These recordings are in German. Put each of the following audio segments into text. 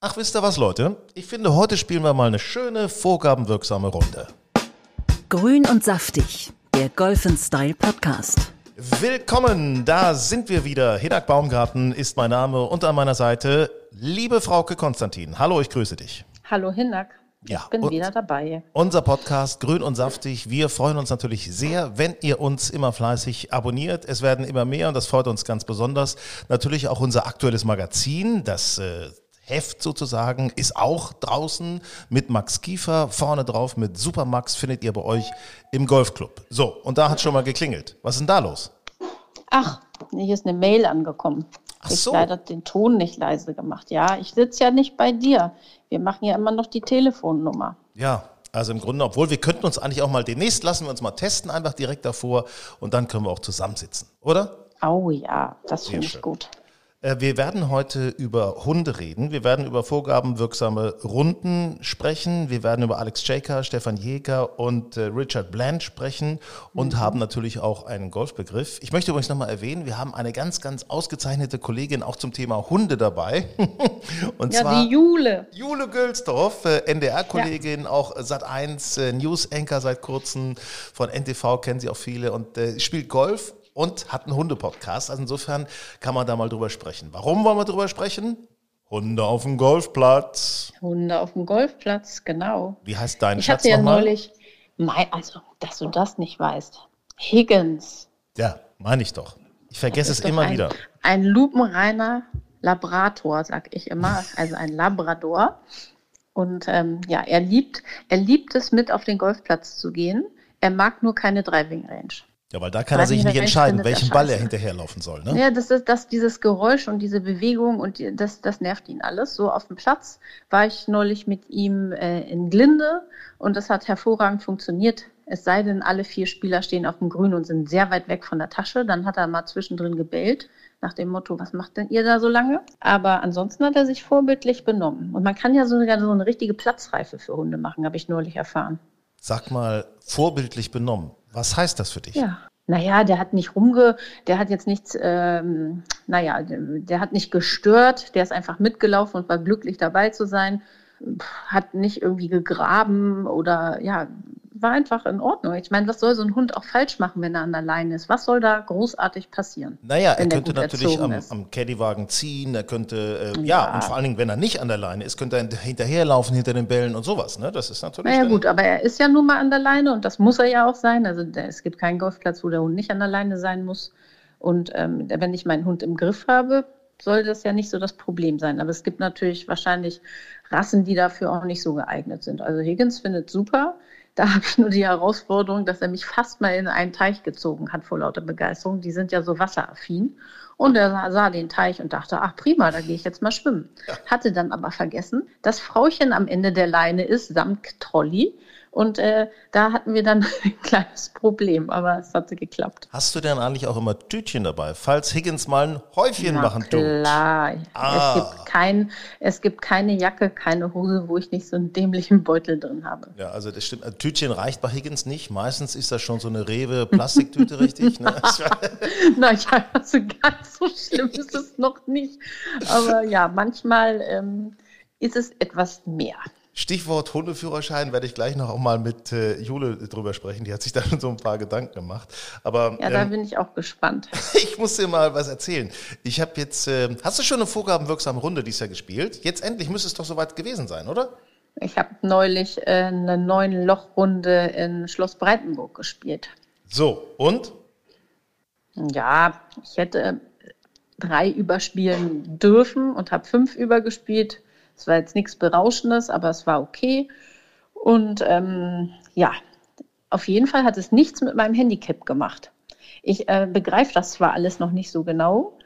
Ach, wisst ihr was, Leute? Ich finde, heute spielen wir mal eine schöne, vorgabenwirksame Runde. Grün und saftig, der Golf Style Podcast. Willkommen, da sind wir wieder. Hinak Baumgarten ist mein Name und an meiner Seite liebe Frauke Konstantin. Hallo, ich grüße dich. Hallo Hinak. Ja, ich bin und- wieder dabei. Unser Podcast Grün und Saftig. Wir freuen uns natürlich sehr, wenn ihr uns immer fleißig abonniert. Es werden immer mehr und das freut uns ganz besonders. Natürlich auch unser aktuelles Magazin, das äh, Heft sozusagen, ist auch draußen mit Max Kiefer. Vorne drauf mit Supermax findet ihr bei euch im Golfclub. So, und da hat schon mal geklingelt. Was ist denn da los? Ach, hier ist eine Mail angekommen. Ach ich so. leider den Ton nicht leise gemacht. Ja, ich sitze ja nicht bei dir. Wir machen ja immer noch die Telefonnummer. Ja, also im Grunde, obwohl wir könnten uns eigentlich auch mal demnächst, lassen wir uns mal testen, einfach direkt davor und dann können wir auch zusammensitzen, oder? Oh ja, das finde ich schön. gut. Äh, Wir werden heute über Hunde reden. Wir werden über vorgabenwirksame Runden sprechen. Wir werden über Alex Jaker, Stefan Jäger und äh, Richard Bland sprechen und haben natürlich auch einen Golfbegriff. Ich möchte übrigens nochmal erwähnen, wir haben eine ganz, ganz ausgezeichnete Kollegin auch zum Thema Hunde dabei. und Ja, zwar die Jule. Jule Gülsdorf, äh, NDR-Kollegin, auch Sat1 äh, News-Anchor seit kurzem. Von NTV kennen sie auch viele und spielt Golf und hat einen Hundepodcast. Also insofern kann man da mal drüber sprechen. Warum wollen wir drüber sprechen? Hunde auf dem Golfplatz. Hunde auf dem Golfplatz, genau. Wie heißt dein Ich Schatz hatte ja nochmal? neulich, Mei- also, dass du das nicht weißt. Higgins. Ja, meine ich doch. Ich vergesse es immer ein, wieder. Ein lupenreiner Labrator, sag ich immer, also ein Labrador. Und ähm, ja, er liebt, er liebt es, mit auf den Golfplatz zu gehen. Er mag nur keine Driving Range. Ja, weil da kann er sich nicht entscheiden, welchen Ball er hinterherlaufen soll. Ne? Ja, das ist das, dieses Geräusch und diese Bewegung und das, das nervt ihn alles. So auf dem Platz war ich neulich mit ihm äh, in Glinde und das hat hervorragend funktioniert. Es sei denn, alle vier Spieler stehen auf dem Grün und sind sehr weit weg von der Tasche. Dann hat er mal zwischendrin gebellt, nach dem Motto, was macht denn ihr da so lange? Aber ansonsten hat er sich vorbildlich benommen. Und man kann ja sogar so eine richtige Platzreife für Hunde machen, habe ich neulich erfahren. Sag mal, vorbildlich benommen. Was heißt das für dich? Ja. Naja, der hat nicht rumge, der hat jetzt nichts, ähm, naja, der, hat nicht gestört, der ist einfach mitgelaufen und war glücklich dabei zu sein, hat nicht irgendwie gegraben oder ja, war einfach in Ordnung. Ich meine, was soll so ein Hund auch falsch machen, wenn er an der Leine ist? Was soll da großartig passieren? Naja, er könnte natürlich am, am Caddywagen ziehen, er könnte, äh, ja. Ja. und vor allen Dingen, wenn er nicht an der Leine ist, könnte er hinterherlaufen hinter den Bällen und sowas. Ne? Das ist natürlich. Naja gut, aber er ist ja nun mal an der Leine und das muss er ja auch sein. Also es gibt keinen Golfplatz, wo der Hund nicht an der Leine sein muss. Und ähm, wenn ich meinen Hund im Griff habe, soll das ja nicht so das Problem sein. Aber es gibt natürlich wahrscheinlich Rassen, die dafür auch nicht so geeignet sind. Also Higgins findet super. Da habe ich nur die Herausforderung, dass er mich fast mal in einen Teich gezogen hat vor lauter Begeisterung. Die sind ja so wasseraffin. Und er sah, sah den Teich und dachte, ach prima, da gehe ich jetzt mal schwimmen. Hatte dann aber vergessen, dass Frauchen am Ende der Leine ist, samt Trolley. Und äh, da hatten wir dann ein kleines Problem, aber es hatte geklappt. Hast du denn eigentlich auch immer Tütchen dabei, falls Higgins mal ein Häufchen Na machen tut? klar. Ah. Es, gibt kein, es gibt keine Jacke, keine Hose, wo ich nicht so einen dämlichen Beutel drin habe. Ja, also das stimmt. Ein Tütchen reicht bei Higgins nicht. Meistens ist das schon so eine Rewe Plastiktüte, richtig? Ne? naja, also ganz so schlimm ist es noch nicht. Aber ja, manchmal ähm, ist es etwas mehr. Stichwort Hundeführerschein werde ich gleich noch auch mal mit äh, Jule drüber sprechen. Die hat sich da schon so ein paar Gedanken gemacht. Aber Ja, da ähm, bin ich auch gespannt. ich muss dir mal was erzählen. Ich habe jetzt, äh, hast du schon eine vorgabenwirksame Runde dieses Jahr gespielt? Jetzt endlich müsste es doch soweit gewesen sein, oder? Ich habe neulich äh, eine neun Lochrunde in Schloss Breitenburg gespielt. So, und? Ja, ich hätte drei überspielen dürfen und habe fünf übergespielt. Es war jetzt nichts Berauschendes, aber es war okay. Und ähm, ja, auf jeden Fall hat es nichts mit meinem Handicap gemacht. Ich äh, begreife das zwar alles noch nicht so genau.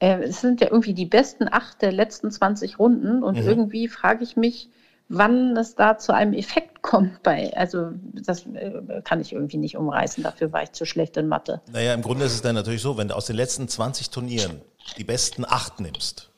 Äh, es sind ja irgendwie die besten acht der letzten 20 Runden und Mhm. irgendwie frage ich mich, wann es da zu einem Effekt kommt bei, also das äh, kann ich irgendwie nicht umreißen, dafür war ich zu schlecht in Mathe. Naja, im Grunde ist es dann natürlich so, wenn du aus den letzten 20 Turnieren die besten acht nimmst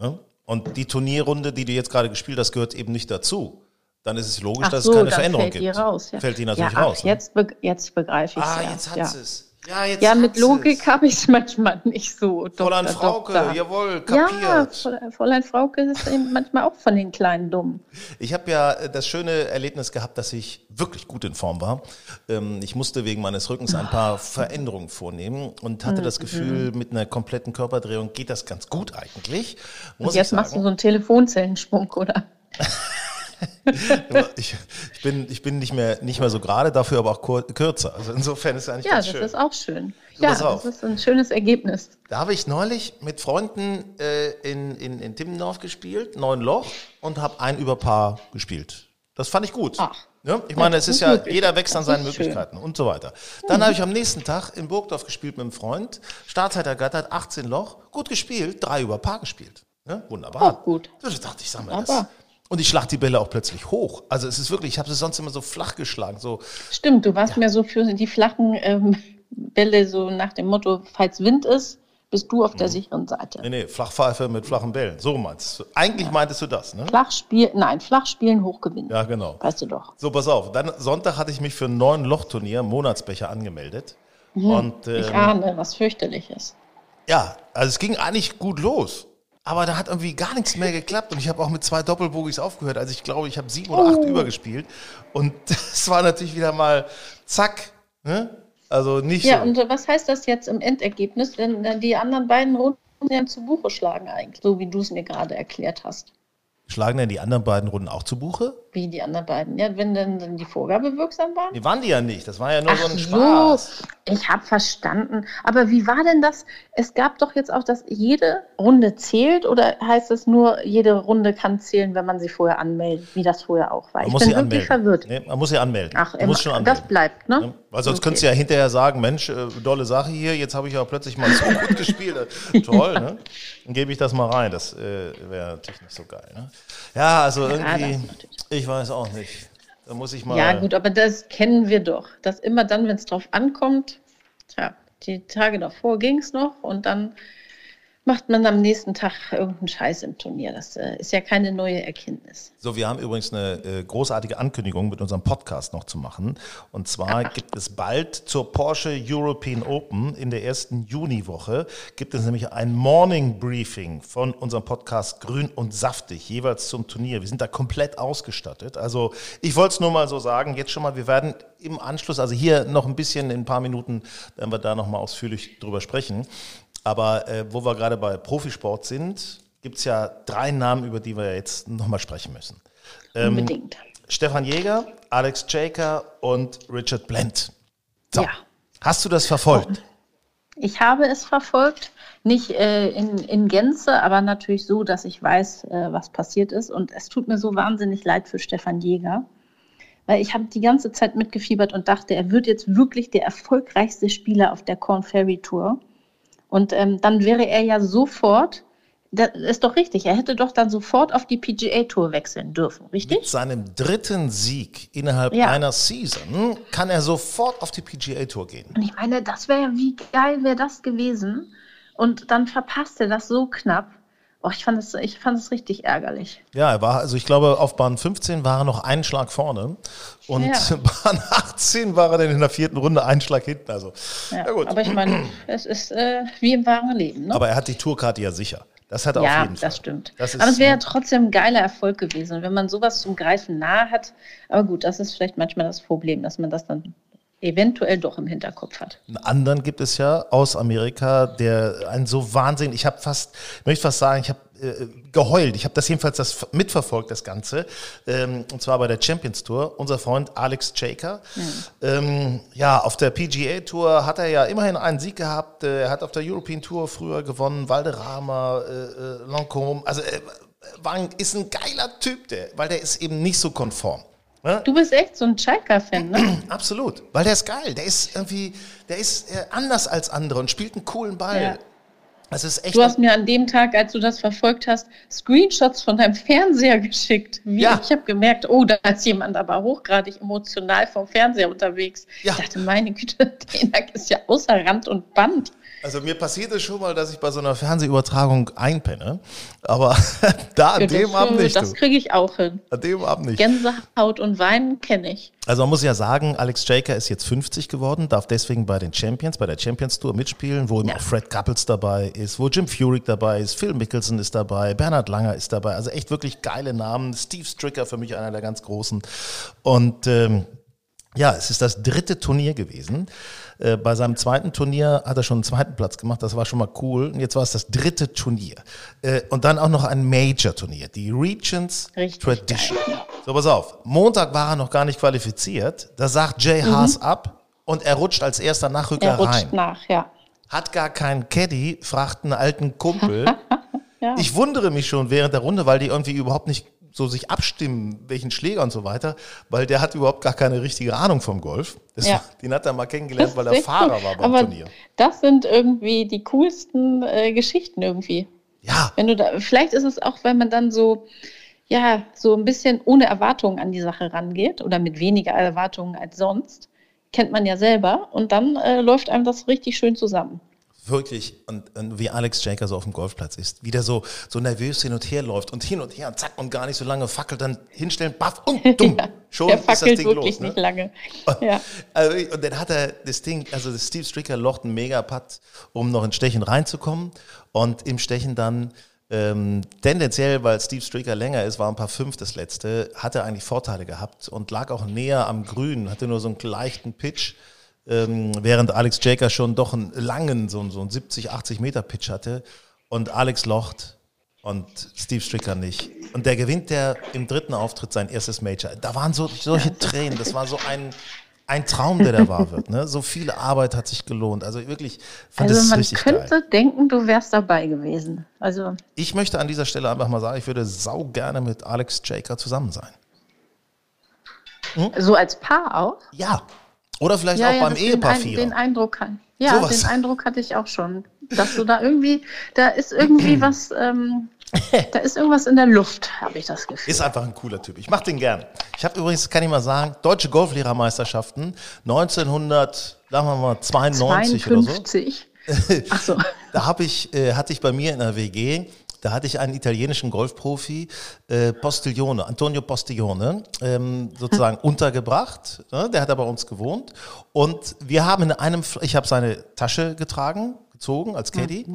ne? Und die Turnierrunde, die du jetzt gerade gespielt hast, gehört eben nicht dazu, dann ist es logisch, Ach dass so, es keine dann Veränderung fällt die gibt. raus. Ja. Fällt die natürlich ja, ach, raus. Ne? Jetzt, be jetzt begreife ich Ah, es. jetzt hat ja. es. Ja, jetzt Ja, mit. Logik habe ich es manchmal nicht so. Fräulein Dr. Frauke, Doktor. jawohl, Ja, kapiert. Fräulein- Fräulein Frauke ist eben manchmal auch von den kleinen Dummen. Ich habe ja äh, das schöne Erlebnis gehabt, dass ich wirklich gut in Form war. Ähm, Ich musste wegen meines Rückens ein paar Veränderungen vornehmen und hatte das Gefühl, mit einer kompletten Körperdrehung geht das ganz gut eigentlich. Muss Und jetzt machst du so einen Telefonzellenschwung, oder? Ich, ich, bin, ich bin nicht mehr, nicht mehr so gerade, dafür aber auch kur kürzer. Also insofern ist es eigentlich Ja, ganz das schön. ist auch schön. So, Ja, das ist ein schönes Ergebnis. Da habe ich neulich mit Freunden äh, in, in, in Timmendorf gespielt, neun Loch, und habe ein Überpaar gespielt. Das fand ich gut. Ach. Ja, ich meine, Ja, es das ist ja, jeder wächst an Das seinen ist schön. Möglichkeiten und so weiter. Dann habe ich am nächsten Tag in Burgdorf gespielt mit einem Freund, Startzeit ergattert, 18 Loch, gut gespielt, drei Überpaar gespielt. Ja, wunderbar. Auch gut. Da dachte ich, sag mal, das. Und ich schlag die Bälle auch plötzlich hoch. Also es ist wirklich, ich habe sie sonst immer so flach geschlagen, so Stimmt, du warst mehr so für die flachen ähm, Bälle, so nach dem Motto, falls Wind ist, bist du auf der sicheren Seite. Nee, nee, Flachpfeife mit flachen Bällen. So meinst du. Eigentlich meintest du das, ne? Flach spielen, nein, flach spielen, hoch gewinnen. Ja, genau. Weißt du doch. So, pass auf. Dann Sonntag hatte ich mich für ein neuen Lochturnier, Monatsbecher, angemeldet. Und Ich ähm, ahne, was fürchterliches. ja, also es ging eigentlich gut los. Aber da hat irgendwie gar nichts mehr geklappt und ich habe auch mit zwei Doppelbogies aufgehört. Also ich glaube, ich habe sieben oder acht Oh. übergespielt. Und es war natürlich wieder mal zack. Ne? Also nicht Ja, so. und was heißt das jetzt im Endergebnis, wenn die anderen beiden Runden zu Buche schlagen eigentlich, so wie du es mir gerade erklärt hast? Schlagen denn die anderen beiden Runden auch zu Buche? Wie die anderen beiden. Ja, wenn dann, dann die Vorgabe wirksam war? Die waren die ja nicht. Das war ja nur so ein Ach Spaß. ich habe verstanden. Aber wie war denn das? Es gab doch jetzt auch, dass jede Runde zählt oder heißt es nur, jede Runde kann zählen, wenn man sie vorher anmeldet, wie das vorher auch war? Man ich muss bin sie wirklich anmelden. verwirrt. Nee, man muss sie anmelden. Ach, man muss schon anmelden. das bleibt, ne? Ja, Weil sonst Okay. könntest du ja hinterher sagen, Mensch, äh, dolle Sache hier, jetzt habe ich ja plötzlich mal so gut gespielt. Toll, ne? Dann gebe ich das mal rein. Das äh, wäre natürlich nicht so geil. Ne? Ja, also das irgendwie, ich weiß auch nicht. Da muss ich mal. Ja, gut, aber das kennen wir doch. Dass immer dann, wenn es drauf ankommt, tja, die Tage davor ging es noch und dann macht man am nächsten Tag irgendeinen Scheiß im Turnier. Das äh, ist ja keine neue Erkenntnis. So, wir haben übrigens eine äh, großartige Ankündigung mit unserem Podcast noch zu machen. Und zwar gibt es bald zur Porsche European Open in der ersten Juniwoche gibt es nämlich ein Morning Briefing von unserem Podcast Grün und Saftig, jeweils zum Turnier. Wir sind da komplett ausgestattet. Also ich wollte es nur mal so sagen, jetzt schon mal, wir werden im Anschluss, also hier noch ein bisschen, in ein paar Minuten werden wir da noch mal ausführlich drüber sprechen. Aber äh, wo wir gerade bei Profisport sind, gibt es ja drei Namen, über die wir jetzt nochmal sprechen müssen. Ähm, Unbedingt. Stefan Jäger, Alex Jaker und Richard Blend. So. Ja. Hast du das verfolgt? Ich habe es verfolgt, nicht äh, in, in Gänze, aber natürlich so, dass ich weiß, äh, was passiert ist. Und es tut mir so wahnsinnig leid für Stefan Jäger, weil ich habe die ganze Zeit mitgefiebert und dachte, er wird jetzt wirklich der erfolgreichste Spieler auf der Corn Ferry Tour. Und ähm, dann wäre er ja sofort, das ist doch richtig, er hätte doch dann sofort auf die PGA Tour wechseln dürfen, Mit richtig? seinem dritten Sieg innerhalb Ja. einer Season kann er sofort auf die PGA Tour gehen. Und ich meine, das wäre ja, wie geil wäre das gewesen? Und dann verpasst er das so knapp. Oh, ich fand es, ich fand es richtig ärgerlich. Ja, er war, also ich glaube, auf Bahn 15 war er noch einen Schlag vorne und Ja. Bahn 18 war er dann in der vierten Runde einen Schlag hinten. Also, Ja, ja, gut. Aber ich meine, es ist äh, wie im wahren Leben. Ne? Aber er hat die Tourkarte ja sicher. Das hat er auf ja, jeden Fall. das stimmt. Das aber es wäre ja trotzdem ein geiler Erfolg gewesen, wenn man sowas zum Greifen nahe hat. Aber gut, das ist vielleicht manchmal das Problem, dass man das dann eventuell doch im Hinterkopf hat. Einen anderen gibt es ja aus Amerika, der ein so Wahnsinn, ich habe fast, ich möchte fast sagen, ich habe äh, geheult. Ich habe das jedenfalls das mitverfolgt, das Ganze. Ähm, und zwar bei der Champions Tour. Unser Freund Alex Jaker. Ähm, ja, auf der PGA Tour hat er ja immerhin einen Sieg gehabt. Äh, Er hat auf der European Tour früher gewonnen, Valderrama, äh, äh, Lancôme. Also äh, war ein, ist ein geiler Typ, der, weil der ist eben nicht so konform. Ne? Du bist echt so ein Chaika-Fan, ne? Absolut, weil der ist geil. Der ist irgendwie, der ist äh, anders als andere und spielt einen coolen Ball. Ja. Das ist echt. Du hast mir an dem Tag, als du das verfolgt hast, Screenshots von deinem Fernseher geschickt. Wie, Ja. Ich habe gemerkt, oh, da ist jemand aber hochgradig emotional vom Fernseher unterwegs. Ja. Ich dachte, meine Güte, der ist ja außer Rand und Band. Also mir passiert es schon mal, dass ich bei so einer Fernsehübertragung einpenne Aber da an Ja, dem Abend nicht. Das kriege ich auch hin. An dem Abend nicht. Gänsehaut und Weinen kenne ich. Also man muss ja sagen, Alex Jaker ist jetzt 50 geworden, darf deswegen bei den Champions, bei der Champions Tour mitspielen, wo eben Ja. auch Fred Couples dabei ist, wo Jim Furyk dabei ist, Phil Mickelson ist dabei, Bernhard Langer ist dabei. Also echt wirklich geile Namen. Steve Stricker für mich einer der ganz großen. Und ähm, ja, es ist das dritte Turnier gewesen. Äh, bei seinem zweiten Turnier hat er schon einen zweiten Platz gemacht, das war schon mal cool. Und jetzt war es das dritte Turnier. Äh, und dann auch noch ein Major-Turnier, die Regents Richtig Tradition. So, pass auf. Montag war er noch gar nicht qualifiziert. Da sagt Jay Haas ab und er rutscht als erster Nachrücker Er rutscht rein. nach, ja. Hat gar keinen Caddy, fragt einen alten Kumpel. Ja. Ich wundere mich schon während der Runde, weil die irgendwie überhaupt nicht so sich abstimmen, welchen Schläger und so weiter, weil der hat überhaupt gar keine richtige Ahnung vom Golf. Das Ja. den hat er mal kennengelernt, weil er Fahrer cool. war beim Aber Turnier. das sind irgendwie die coolsten äh, Geschichten irgendwie. Ja, Wenn du da, vielleicht ist es auch, weil man dann so, ja, so ein bisschen ohne Erwartungen an die Sache rangeht oder mit weniger Erwartungen als sonst. Kennt man ja selber und dann äh, läuft einem das richtig schön zusammen. Wirklich. Und, und wie Alex Jaker so auf dem Golfplatz ist, wie der so, so nervös hin und her läuft und hin und her und zack und gar nicht so lange fackelt, dann hinstellen, baff und dumm. Ja, Schon der ist das Ding wirklich los. Ne? nicht lange. Ja. Also, und dann hat er das Ding, also das Steve Stricker locht einen Mega-Putt, um noch in Stechen reinzukommen. Und im Stechen dann ähm, tendenziell, weil Steve Stricker länger ist, war ein paar fünf das letzte, hat er eigentlich Vorteile gehabt und lag auch näher am Grün, hatte nur so einen leichten Pitch, ähm, während Alex Jaker schon doch einen langen, so, so einen 70, 80 Meter Pitch hatte. Und Alex locht und Steve Stricker nicht. Und der gewinnt der im dritten Auftritt sein erstes Major. Da waren so solche Tränen, das war so ein, ein Traum, der da wahr wird. Ne? So viel Arbeit hat sich gelohnt. Also wirklich, fand Also man könnte geil. denken, du wärst dabei gewesen. Also Ich möchte an dieser Stelle einfach mal sagen, ich würde sau gerne mit Alex Jaker zusammen sein. so als Paar auch. Ja. Oder vielleicht auch beim das- Ehepaar den, den. Eindruck kann. Ja, Sowas. den Eindruck hatte ich auch schon, dass du da irgendwie, da ist irgendwie was, ähm, da ist irgendwas in der Luft, habe ich das Gefühl. Ist einfach ein cooler Typ. Ich mache den gern. Ich habe übrigens, kann ich mal sagen, deutsche Golflehrermeisterschaften 1900, sagen wir mal 92 oder so. 52. Ach so. Da hab ich, äh, hatte ich bei mir in der WG, da hatte ich einen italienischen Golfprofi, äh, Postiglione, Antonio Postiglione, ähm, sozusagen untergebracht. Ne? Der hat da bei uns gewohnt. Und wir haben in einem, ich habe seine Tasche getragen, gezogen als Caddy.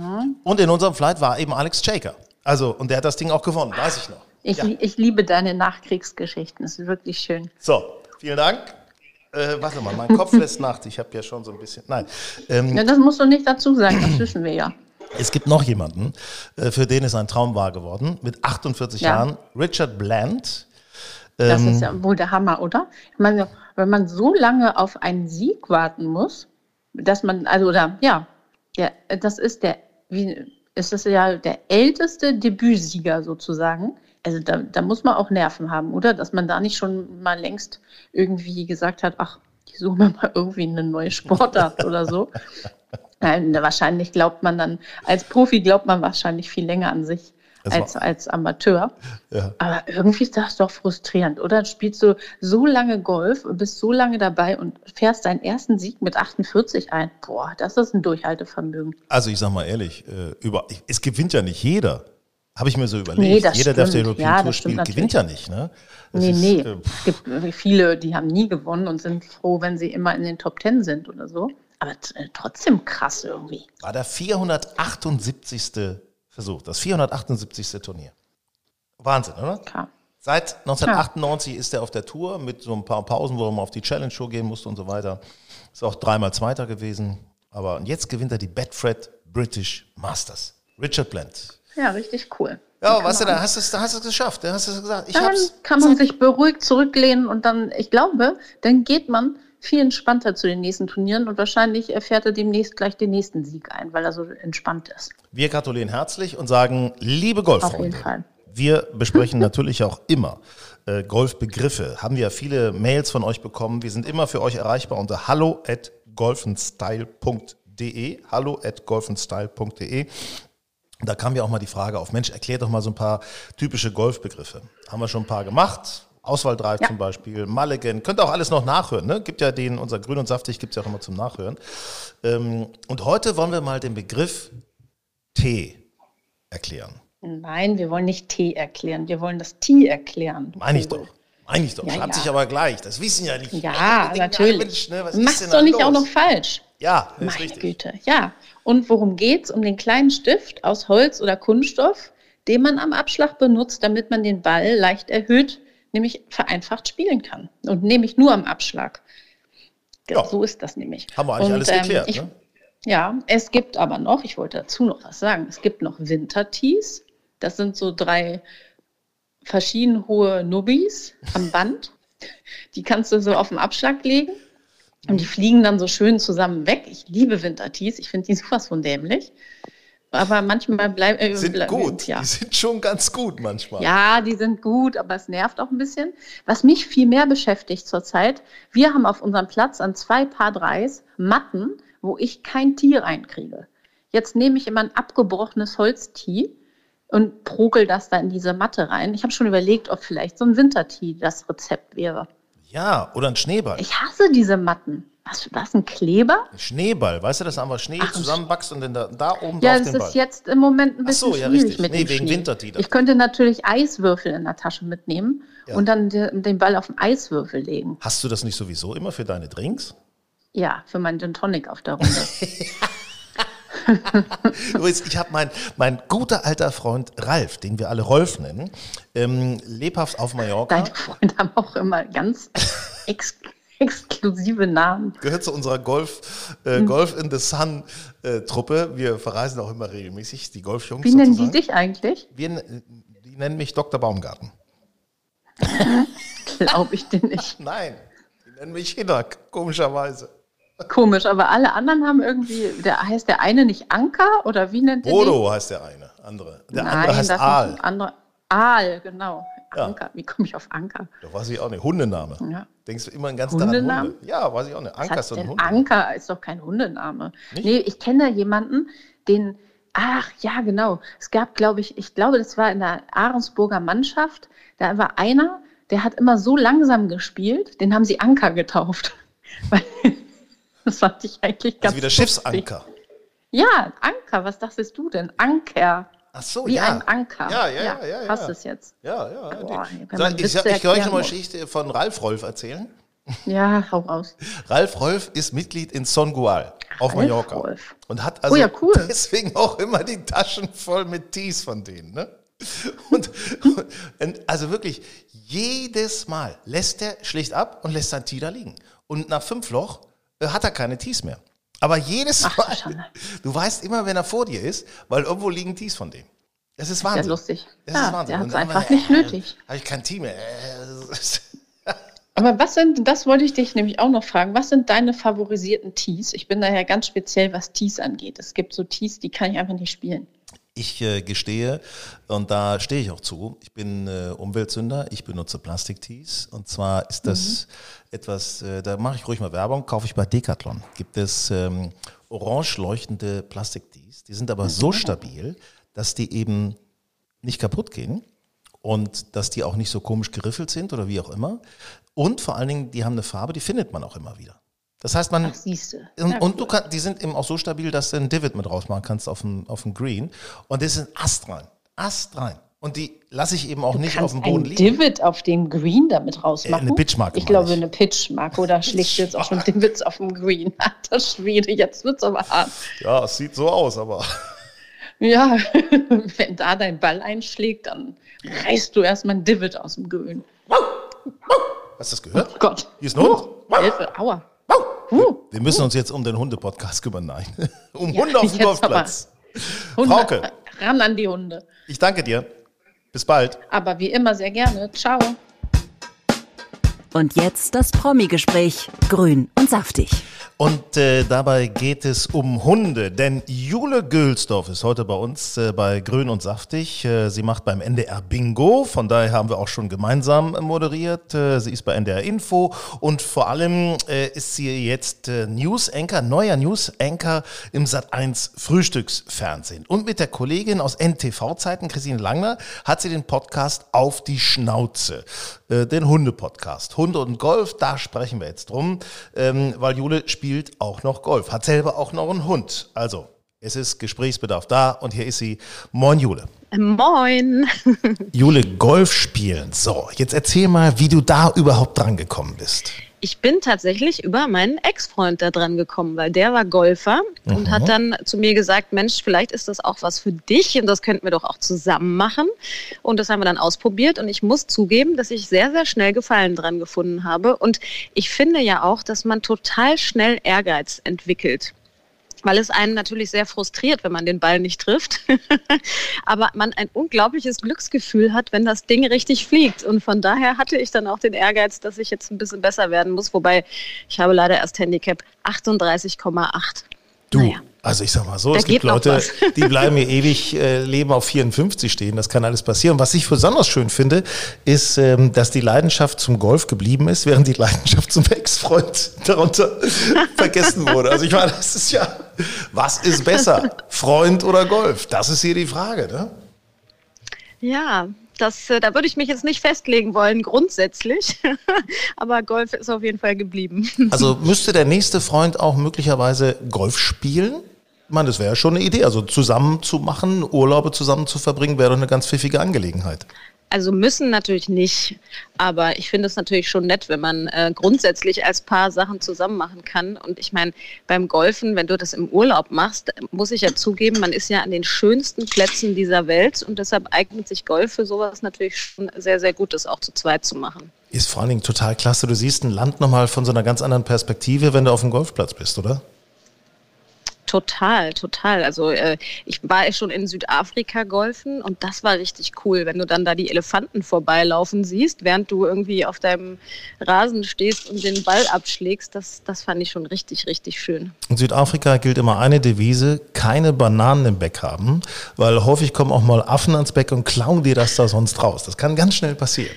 Und in unserem Flight war eben Alex Shaker. Also, und der hat das Ding auch gewonnen, weiß ich noch. Ich, Ja. ich liebe deine Nachkriegsgeschichten, es ist wirklich schön. So, vielen Dank. Äh, warte mal, mein Kopf lässt Nacht. Ich habe ja schon so ein bisschen. Nein. Ähm, Ja, das musst du nicht dazu sagen, das wissen wir ja. Es gibt noch jemanden, äh, für den ist ein Traum wahr geworden, mit 48 Ja. Jahren, Richard Bland. Das Ähm. ist ja wohl der Hammer, oder? Ich meine, wenn man so lange auf einen Sieg warten muss, dass man, also, oder, ja, ja das ist der, wie, ist das ja der älteste Debütsieger sozusagen. Also da, da muss man auch Nerven haben, oder? Dass man da nicht schon mal längst irgendwie gesagt hat, ach, ich suche mir mal irgendwie eine neue Sportart oder so. Nein, wahrscheinlich glaubt man dann, als Profi glaubt man wahrscheinlich viel länger an sich als als Amateur. Ja. Aber irgendwie ist das doch frustrierend, oder? Du spielst du so lange Golf bist so lange dabei und fährst deinen ersten Sieg mit 48 ein. Boah, das ist ein Durchhaltevermögen. Also ich sag mal ehrlich, äh, über, es gewinnt ja nicht jeder. Habe ich mir so überlegt. Nee, das jeder, der auf der stimmt. European Ja, Tour stimmt spielt, gewinnt ja nicht. Ne? Das nee, ist, nee. äh, es gibt viele, die haben nie gewonnen und sind froh, wenn sie immer in den Top Ten sind oder so. Aber äh, trotzdem krass irgendwie. war der 478. Versuch, das 478. Turnier. Wahnsinn, oder? Klar. Seit 1998 ist er auf der Tour mit so ein paar Pausen, wo er mal auf die Challenge Show gehen musste und so weiter. Ist auch dreimal Zweiter gewesen. Aber jetzt gewinnt er die Betfred British Masters. Richard Bland. Ja, richtig cool. Ja, weißt du, da hast du es, da hast du es geschafft. Da hast du es gesagt. Ich Dann kann man sich beruhigt zurücklehnen und dann, ich glaube, dann geht man viel entspannter zu den nächsten Turnieren und wahrscheinlich erfährt er demnächst gleich den nächsten Sieg ein, weil er so entspannt ist. Wir gratulieren herzlich und sagen, liebe Auf jeden Golffreunde, Fall. wir besprechen natürlich auch immer äh, Golfbegriffe. Haben wir viele Mails von euch bekommen. Wir sind immer für euch erreichbar unter hallo at golfenstyle.de. Hallo at golfenstyle.de. Da kam ja auch mal die Frage auf, Mensch, erklär doch mal so ein paar typische Golfbegriffe. Haben wir schon ein paar gemacht. Auswahl Ja. zum Beispiel, Mulligan, könnt ihr auch alles noch nachhören. Ne? Gibt ja den, unser Grün und Saftig gibt es ja auch immer zum Nachhören. Ähm, und heute wollen wir mal den Begriff Tee erklären. Nein, wir wollen nicht T erklären, wir wollen das T erklären. Meine ich doch. Meine ich doch. Ja, Schreibt ja. sich aber gleich. Das wissen ja nicht. Ja, denken, natürlich. Mensch, ne, was ist Mach's denn doch nicht auch los? noch falsch. Ja, das ist Meine richtig. Güte, ja. Und worum geht's? Um den kleinen Stift aus Holz oder Kunststoff, den man am Abschlag benutzt, damit man den Ball leicht erhöht, nämlich vereinfacht spielen kann. Und nämlich nur am Abschlag. Ja. So ist das nämlich. Haben wir eigentlich Und, alles ähm, geklärt. ich, ne? Ja, es gibt aber noch, ich wollte dazu noch was sagen, es gibt noch Wintertees. Das sind so drei verschieden hohe Nubbis am Band. Die kannst du so auf den Abschlag legen und die fliegen dann so schön zusammen weg. Ich liebe Wintertees, ich finde die sowas von dämlich. Aber manchmal bleiben. Äh, Sind bleib- gut. Ja. Die sind schon ganz gut manchmal. Ja, die sind gut, aber es nervt auch ein bisschen. Was mich viel mehr beschäftigt zurzeit, wir haben auf unserem Platz an zwei Paar Dreis Matten, wo ich kein Tier reinkriege. Jetzt nehme ich immer ein abgebrochenes Holztee und prokel das da in diese Matte rein. Ich habe schon überlegt, ob vielleicht so ein Wintertee das Rezept wäre. Ja, oder ein Schneeball. Ich hasse diese Matten. Was, was ein Kleber? Schneeball. Weißt du, dass du einfach Schnee Ach, zusammenbackst und dann da, da oben Ja, drauf das den Ball. ist jetzt im Moment ein Ach so, bisschen ja, schwierig richtig. mit Nee, dem wegen Schnee. Ich könnte natürlich Eiswürfel in der Tasche mitnehmen Ja. und dann de- den Ball auf den Eiswürfel legen. Hast du das nicht sowieso immer für deine Drinks? Ja, für meinen Gin Tonic auf der Runde. Übrigens, ich habe mein, mein guter alter Freund Ralf, den wir alle Rolf nennen, ähm, lebhaft auf Mallorca. Deine Freunde haben auch immer ganz ex exklusive Namen. gehört zu unserer Golf, äh, Hm. Golf in the Sun äh, Truppe. Wir verreisen auch immer regelmäßig, die Golfjungs Wie nennen die dich eigentlich? Wir, die nennen mich Dr. Baumgarten. Glaube ich dir nicht. Nein, die nennen mich Hinak, komischerweise. Komisch, aber alle anderen haben irgendwie, der heißt der eine nicht Anker oder wie nennt den? Bodo heißt der eine, andere. Der Nein, andere heißt das ist Aal. ein anderer. Aal, genau. Ja. Anker. Wie komme ich auf Anker? Da weiß ich auch nicht. Hundename. Ja. Denkst du immer ganzen Tag an Hundenamen? Hunde? Ja, weiß ich auch nicht. Anker ist ein Hund. Anker ist doch kein Hundename. Nicht? Nee, ich kenne jemanden, den, ach ja, genau. Es gab, glaube ich, ich glaube, das war in der Ahrensburger Mannschaft. Da war einer, der hat immer so langsam gespielt, den haben sie Anker getauft. Das fand ich eigentlich ganz Also wie der lustig. Schiffsanker. Ja, Anker, was dachtest du denn? Anker. Ach so, Wie ja. ein Anker. Ja, ja, ja. ja, ja. Passt es jetzt? Ja, ja. Boah, ich, ich, ich kann euch eine. Geschichte von Ralf Rolf erzählen. Ja, hau raus. Ralf Rolf ist Mitglied in Songual auf Ralf Mallorca. Rolf. Und hat also Oh ja, cool. deswegen auch immer die Taschen voll mit Tees von denen. Ne? Und, und also wirklich, jedes Mal lässt er schlicht ab und lässt sein Tee da liegen. Und nach fünf Loch äh, hat er keine Tees mehr. Aber jedes Ach, Mal, Schande. du weißt immer, wenn er vor dir ist, weil irgendwo liegen Tees von dem. Das ist Wahnsinn. Ja, lustig. Das Ja, ist Wahnsinn. der Und dann einfach nicht nötig. Habe ich kein Tee mehr. Äh, Aber was sind, das wollte ich dich nämlich auch noch fragen, was sind deine favorisierten Tees? Ich bin daher ganz speziell, was Tees angeht. Es gibt so Tees, die kann ich einfach nicht spielen. Ich äh, gestehe, und da stehe ich auch zu, ich bin äh, Umweltsünder, ich benutze Plastiktees. Und zwar ist das etwas, äh, da mache ich ruhig mal Werbung, kaufe ich bei Decathlon. Gibt es ähm, orange leuchtende Plastiktees. Die sind aber so stabil, dass die eben nicht kaputt gehen und dass die auch nicht so komisch geriffelt sind oder wie auch immer. Und vor allen Dingen, die haben eine Farbe, die findet man auch immer wieder. Das heißt, man, Ach, siehst du. und, Ja, und du cool. kannst, die sind eben auch so stabil, dass du einen Divid mit rausmachen kannst auf dem, auf dem Green. Und das sind astrein. Astrein. Und die lasse ich eben auch nicht auf dem Boden ein liegen. Divot auf dem Green damit rausmachen? Äh, eine Pitchmarke Ich glaube, ich. eine Pitchmarke oder schlägt jetzt auch schon Divots auf dem Green. Alter Schwede, jetzt wird's aber hart. Ja, es sieht so aus, aber. Ja, wenn da dein Ball einschlägt, dann reißt du erstmal ein Divot aus dem Grün. Hast du das gehört? Oh Gott. Hier ist ein Hund. Hilfe, aua. Uh, Wir müssen uns jetzt um den Hunde-Podcast kümmern. Nein. Um Ja, Hunde auf dem Golfplatz. Hunde, Frauke. ran an die Hunde. Ich danke dir. Bis bald. Aber wie immer sehr gerne. Ciao. Und jetzt das Promi-Gespräch. Grün und saftig. Und äh, dabei geht es um Hunde, denn Jule Gülsdorf ist heute bei uns äh, bei Grün und Saftig. Äh, sie macht beim NDR Bingo, von daher haben wir auch schon gemeinsam moderiert. Äh, sie ist bei NDR Info und vor allem äh, ist sie jetzt äh, News Anchor, neuer News Anchor im Sat1 Frühstücksfernsehen. Und mit der Kollegin aus NTV-Zeiten, Christine Langner, hat sie den Podcast Auf die Schnauze, äh, den Hunde-Podcast. Hunde und Golf, da sprechen wir jetzt drum, ähm, weil Jule spielt auch noch Golf, hat selber auch noch einen Hund. Also, Es ist Gesprächsbedarf da und hier ist sie. Moin, Jule. Moin. Jule, Golf spielen. So, jetzt erzähl mal, wie du da überhaupt dran gekommen bist. Ich bin tatsächlich über meinen Ex-Freund da dran gekommen, weil der war Golfer mhm. und hat dann zu mir gesagt, Mensch, vielleicht ist das auch was für dich und das könnten wir doch auch zusammen machen. Und das haben wir dann ausprobiert und ich muss zugeben, dass ich sehr, sehr schnell Gefallen dran gefunden habe. Und ich finde ja auch, dass man total schnell Ehrgeiz entwickelt weil es einen natürlich sehr frustriert, wenn man den Ball nicht trifft. Aber man ein unglaubliches Glücksgefühl hat, wenn das Ding richtig fliegt. Und von daher hatte ich dann auch den Ehrgeiz, dass ich jetzt ein bisschen besser werden muss. Wobei ich habe leider erst Handicap 38,8. Du, naja. Also ich sag mal so, da es gibt Leute, die bleiben hier ewig äh, leben auf 54 stehen. Das kann alles passieren. Was ich besonders schön finde, ist, ähm, dass die Leidenschaft zum Golf geblieben ist, während die Leidenschaft zum Ex-Freund darunter vergessen wurde. Also ich meine, das ist ja, was ist besser, Freund oder Golf? Das ist hier die Frage, ne? Ja, das, äh, da würde ich mich jetzt nicht festlegen wollen, grundsätzlich. Aber Golf ist auf jeden Fall geblieben. Also müsste der nächste Freund auch möglicherweise Golf spielen? Man, das wäre ja schon eine Idee. Also zusammen zu machen, Urlaube zusammen zu verbringen, wäre doch eine ganz pfiffige Angelegenheit. Also müssen natürlich nicht, aber ich finde es natürlich schon nett, wenn man äh, grundsätzlich als Paar Sachen zusammen machen kann. Und ich meine, beim Golfen, wenn du das im Urlaub machst, muss ich ja zugeben, man ist ja an den schönsten Plätzen dieser Welt und deshalb eignet sich Golf für sowas natürlich schon sehr, sehr gut, das auch zu zweit zu machen. Ist vor allen Dingen total klasse. Du siehst ein Land nochmal von so einer ganz anderen Perspektive, wenn du auf dem Golfplatz bist, oder? Total, total. Also äh, ich war schon in Südafrika golfen und das war richtig cool, wenn du dann da die Elefanten vorbeilaufen siehst, während du irgendwie auf deinem Rasen stehst und den Ball abschlägst. Das, das fand ich schon richtig, richtig schön. In Südafrika gilt immer eine Devise, keine Bananen im Beck haben, weil häufig kommen auch mal Affen ans Beck und klauen dir das da sonst raus. Das kann ganz schnell passieren.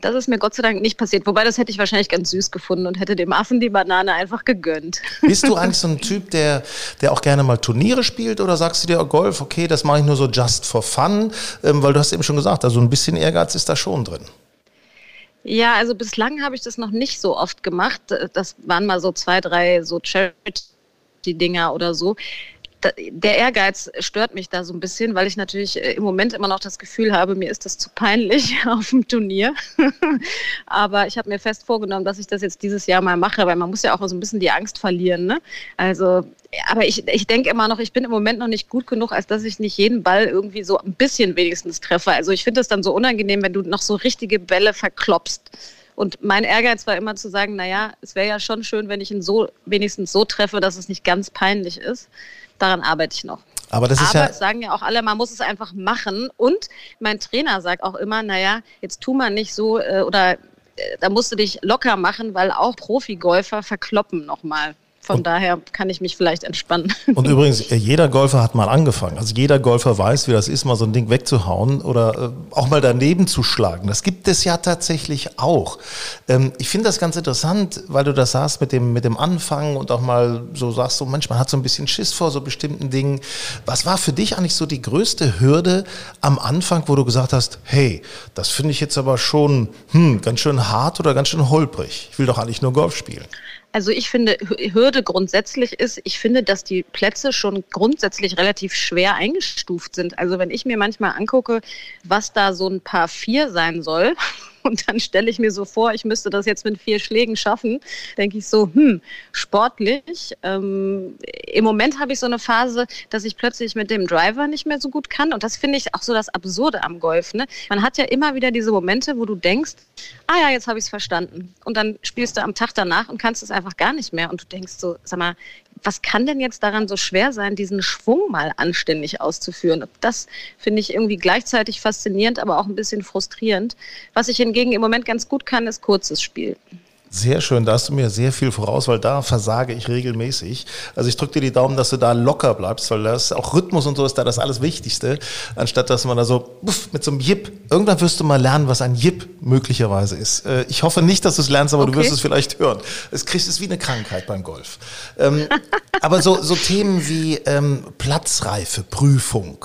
Das ist mir Gott sei Dank nicht passiert. Wobei, das hätte ich wahrscheinlich ganz süß gefunden und hätte dem Affen die Banane einfach gegönnt. Bist du eigentlich so ein Typ, der, der auch gerne mal Turniere spielt oder sagst du dir, oh, Golf, okay, das mache ich nur so just for fun? Ähm, weil du hast eben schon gesagt, also ein bisschen Ehrgeiz ist da schon drin. Ja, also bislang habe ich das noch nicht so oft gemacht. Das waren mal so zwei, drei so Charity-Dinger oder so der Ehrgeiz stört mich da so ein bisschen, weil ich natürlich äh, im Moment immer noch das Gefühl habe, mir ist das zu peinlich auf dem Turnier. Aber ich habe mir fest vorgenommen, dass ich das jetzt dieses Jahr mal mache, weil man muss ja auch so ein bisschen die Angst verlieren. Ne? Also, aber ich, ich denke immer noch, ich bin im Moment noch nicht gut genug, als dass ich nicht jeden Ball irgendwie so ein bisschen wenigstens treffe. Also ich finde es dann so unangenehm, wenn du noch so richtige Bälle verklopst. Und mein Ehrgeiz war immer zu sagen, naja, es wäre ja schon schön, wenn ich ihn so wenigstens so treffe, dass es nicht ganz peinlich ist daran arbeite ich noch. Aber das ist Aber ja sagen ja auch alle, man muss es einfach machen. Und mein Trainer sagt auch immer, naja, jetzt tu mal nicht so äh, oder äh, da musst du dich locker machen, weil auch Profigolfer verkloppen nochmal. Von und, daher kann ich mich vielleicht entspannen. Und übrigens, äh, jeder Golfer hat mal angefangen. Also jeder Golfer weiß, wie das ist, mal so ein Ding wegzuhauen oder äh, auch mal daneben zu schlagen. Das gibt es ja tatsächlich auch. Ähm, ich finde das ganz interessant, weil du das sagst mit dem, mit dem Anfangen und auch mal so sagst, so manchmal hat so ein bisschen Schiss vor so bestimmten Dingen. Was war für dich eigentlich so die größte Hürde am Anfang, wo du gesagt hast, hey, das finde ich jetzt aber schon hm, ganz schön hart oder ganz schön holprig. Ich will doch eigentlich nur Golf spielen. Also ich finde, Hürde grundsätzlich ist, ich finde, dass die Plätze schon grundsätzlich relativ schwer eingestuft sind. Also wenn ich mir manchmal angucke, was da so ein paar vier sein soll, und dann stelle ich mir so vor, ich müsste das jetzt mit vier Schlägen schaffen, denke ich so, hm, sportlich. Ähm, Im Moment habe ich so eine Phase, dass ich plötzlich mit dem Driver nicht mehr so gut kann. Und das finde ich auch so das Absurde am Golf. Ne? Man hat ja immer wieder diese Momente, wo du denkst, ah ja, jetzt habe ich es verstanden. Und dann spielst du am Tag danach und kannst es einfach gar nicht mehr. Und du denkst so, sag mal, was kann denn jetzt daran so schwer sein, diesen Schwung mal anständig auszuführen? Das finde ich irgendwie gleichzeitig faszinierend, aber auch ein bisschen frustrierend. Was ich hingegen im Moment ganz gut kann, ist kurzes Spiel. Sehr schön, da hast du mir sehr viel voraus, weil da versage ich regelmäßig. Also ich drücke dir die Daumen, dass du da locker bleibst, weil das auch Rhythmus und so ist da das alles Wichtigste, anstatt dass man da so uff, mit so einem Jip, irgendwann wirst du mal lernen, was ein Jip möglicherweise ist. Äh, ich hoffe nicht, dass du es lernst, aber okay. du wirst es vielleicht hören. Es kriegst es wie eine Krankheit beim Golf. Ähm, aber so, so Themen wie ähm, Platzreife, Prüfung,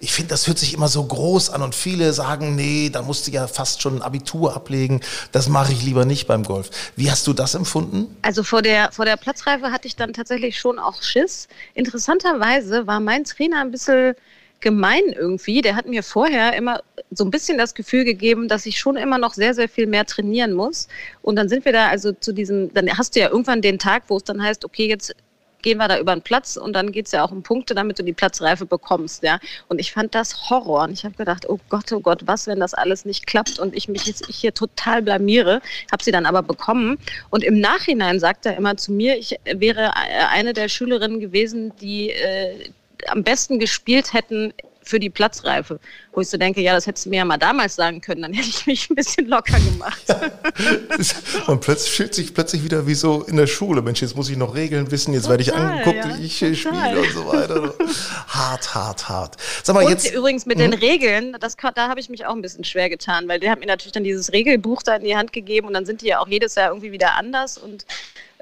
ich finde, das hört sich immer so groß an und viele sagen, nee, da musst du ja fast schon ein Abitur ablegen, das mache ich lieber nicht beim Golf. Wie hast du das empfunden? Also vor der, vor der Platzreife hatte ich dann tatsächlich schon auch Schiss. Interessanterweise war mein Trainer ein bisschen gemein irgendwie. Der hat mir vorher immer so ein bisschen das Gefühl gegeben, dass ich schon immer noch sehr, sehr viel mehr trainieren muss. Und dann sind wir da also zu diesem, dann hast du ja irgendwann den Tag, wo es dann heißt, okay, jetzt gehen wir da über den Platz und dann geht es ja auch um Punkte, damit du die Platzreife bekommst. Ja? Und ich fand das Horror. Und ich habe gedacht, oh Gott, oh Gott, was, wenn das alles nicht klappt und ich mich jetzt hier total blamiere. Habe sie dann aber bekommen. Und im Nachhinein sagt er immer zu mir, ich wäre eine der Schülerinnen gewesen, die äh, am besten gespielt hätten für die Platzreife. Wo ich so denke, ja, das hättest du mir ja mal damals sagen können, dann hätte ich mich ein bisschen locker gemacht. und plötzlich fühlt sich plötzlich wieder wie so in der Schule. Mensch, jetzt muss ich noch Regeln wissen, jetzt werde ich angeguckt, ja, wie ich hier spiele und so weiter. hart, hart, hart. Sag mal, und jetzt, übrigens mit den hm? Regeln, das, da habe ich mich auch ein bisschen schwer getan, weil der hat mir natürlich dann dieses Regelbuch da in die Hand gegeben und dann sind die ja auch jedes Jahr irgendwie wieder anders und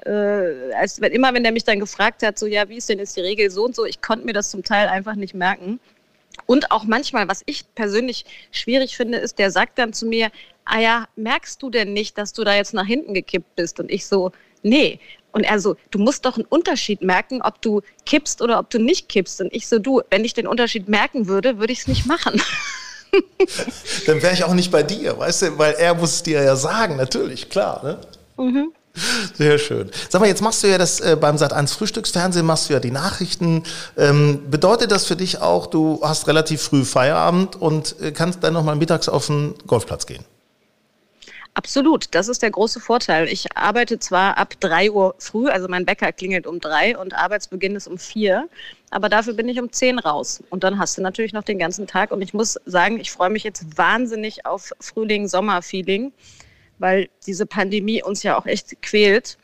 äh, als wenn immer, wenn der mich dann gefragt hat, so ja, wie ist denn jetzt die Regel so und so, ich konnte mir das zum Teil einfach nicht merken. Und auch manchmal, was ich persönlich schwierig finde, ist, der sagt dann zu mir, ah ja, merkst du denn nicht, dass du da jetzt nach hinten gekippt bist? Und ich so, nee. Und er so, du musst doch einen Unterschied merken, ob du kippst oder ob du nicht kippst. Und ich so, du, wenn ich den Unterschied merken würde, würde ich es nicht machen. Dann wäre ich auch nicht bei dir, weißt du, weil er muss es dir ja sagen, natürlich, klar. Ne? Mhm. Sehr schön. Sag mal, jetzt machst du ja das äh, beim Sat1 Frühstücksfernsehen, machst du ja die Nachrichten. Ähm, bedeutet das für dich auch, du hast relativ früh Feierabend und äh, kannst dann nochmal mittags auf den Golfplatz gehen? Absolut, das ist der große Vorteil. Ich arbeite zwar ab 3 Uhr früh, also mein Wecker klingelt um 3 und Arbeitsbeginn ist um 4, aber dafür bin ich um 10 raus. Und dann hast du natürlich noch den ganzen Tag. Und ich muss sagen, ich freue mich jetzt wahnsinnig auf Frühling-Sommer-Feeling weil diese Pandemie uns ja auch echt quält.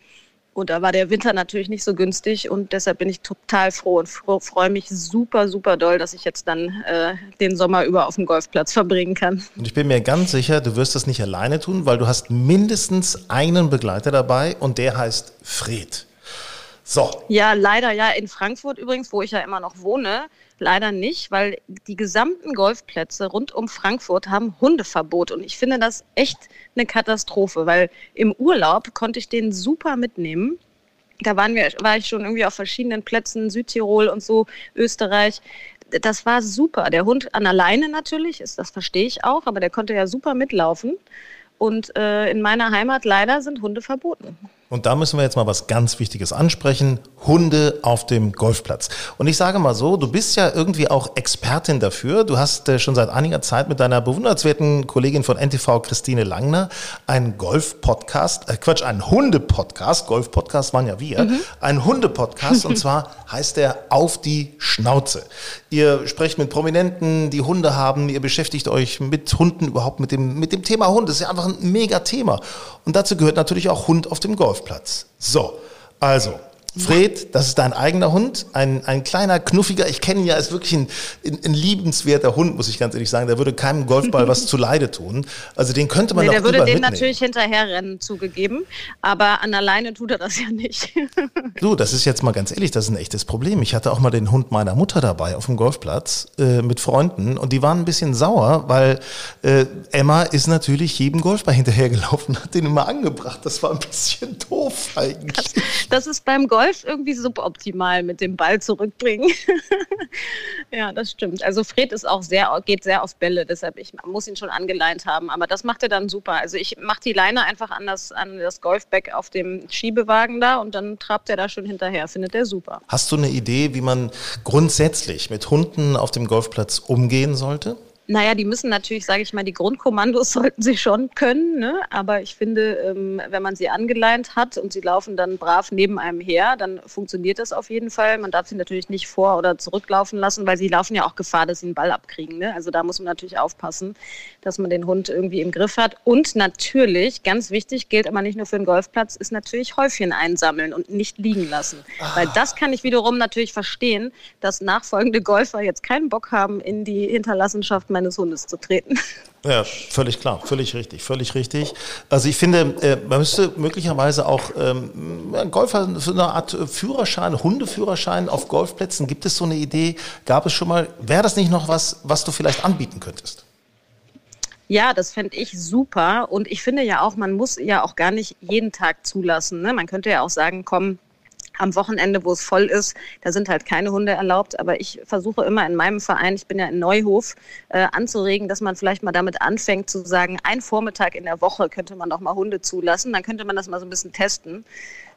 Und da war der Winter natürlich nicht so günstig und deshalb bin ich total froh und freue mich super, super doll, dass ich jetzt dann äh, den Sommer über auf dem Golfplatz verbringen kann. Und ich bin mir ganz sicher, du wirst das nicht alleine tun, weil du hast mindestens einen Begleiter dabei und der heißt Fred. So. Ja, leider ja in Frankfurt übrigens, wo ich ja immer noch wohne, leider nicht, weil die gesamten Golfplätze rund um Frankfurt haben Hundeverbot und ich finde das echt eine Katastrophe, weil im Urlaub konnte ich den super mitnehmen. Da waren wir, war ich schon irgendwie auf verschiedenen Plätzen, Südtirol und so, Österreich. Das war super. Der Hund an alleine natürlich, ist, das verstehe ich auch, aber der konnte ja super mitlaufen. Und äh, in meiner Heimat leider sind Hunde verboten. Und da müssen wir jetzt mal was ganz Wichtiges ansprechen. Hunde auf dem Golfplatz. Und ich sage mal so, du bist ja irgendwie auch Expertin dafür. Du hast äh, schon seit einiger Zeit mit deiner bewundernswerten Kollegin von NTV, Christine Langner, einen Golf-Podcast, äh Quatsch, einen Hunde-Podcast, Golf-Podcast waren ja wir, mhm. ein Hunde-Podcast und zwar heißt der Auf die Schnauze. Ihr sprecht mit Prominenten, die Hunde haben, ihr beschäftigt euch mit Hunden überhaupt, mit dem, mit dem Thema Hund. Das ist ja einfach ein mega Thema. Und dazu gehört natürlich auch Hund auf dem Golf. Golfplatz. So, also, Fred, das ist dein eigener Hund, ein, ein kleiner, knuffiger, ich kenne ihn ja, ist wirklich ein, ein, ein, liebenswerter Hund, muss ich ganz ehrlich sagen. Der würde keinem Golfball was zu Leide tun. Also den könnte man nee, Der würde den natürlich hinterherrennen, zugegeben, aber an alleine tut er das ja nicht. du, das ist jetzt mal ganz ehrlich, das ist ein echtes Problem. Ich hatte auch mal den Hund meiner Mutter dabei auf dem Golfplatz äh, mit Freunden und die waren ein bisschen sauer, weil äh, Emma ist natürlich jedem Golfball hinterhergelaufen, hat den immer angebracht. Das war ein bisschen doof eigentlich. Das, das ist beim Golf Golf irgendwie suboptimal mit dem Ball zurückbringen. ja, das stimmt. Also Fred ist auch sehr, geht sehr auf Bälle, deshalb ich muss ihn schon angeleint haben. Aber das macht er dann super. Also ich mache die Leine einfach an das, an das Golfback auf dem Schiebewagen da und dann trabt er da schon hinterher. Findet er super. Hast du eine Idee, wie man grundsätzlich mit Hunden auf dem Golfplatz umgehen sollte? Naja, die müssen natürlich, sage ich mal, die Grundkommandos sollten sie schon können. Ne? Aber ich finde, ähm, wenn man sie angeleint hat und sie laufen dann brav neben einem her, dann funktioniert das auf jeden Fall. Man darf sie natürlich nicht vor- oder zurücklaufen lassen, weil sie laufen ja auch Gefahr, dass sie einen Ball abkriegen. Ne? Also da muss man natürlich aufpassen, dass man den Hund irgendwie im Griff hat. Und natürlich, ganz wichtig, gilt aber nicht nur für den Golfplatz, ist natürlich Häufchen einsammeln und nicht liegen lassen. Ah. Weil das kann ich wiederum natürlich verstehen, dass nachfolgende Golfer jetzt keinen Bock haben, in die Hinterlassenschaft meines Hundes zu treten. Ja, völlig klar, völlig richtig, völlig richtig. Also ich finde, äh, man müsste möglicherweise auch ähm, Golfer so eine Art Führerschein, Hundeführerschein auf Golfplätzen. Gibt es so eine Idee? Gab es schon mal? Wäre das nicht noch was, was du vielleicht anbieten könntest? Ja, das fände ich super. Und ich finde ja auch, man muss ja auch gar nicht jeden Tag zulassen. Ne? Man könnte ja auch sagen, komm, am Wochenende, wo es voll ist, da sind halt keine Hunde erlaubt. Aber ich versuche immer in meinem Verein, ich bin ja in Neuhof, äh, anzuregen, dass man vielleicht mal damit anfängt zu sagen, ein Vormittag in der Woche könnte man doch mal Hunde zulassen. Dann könnte man das mal so ein bisschen testen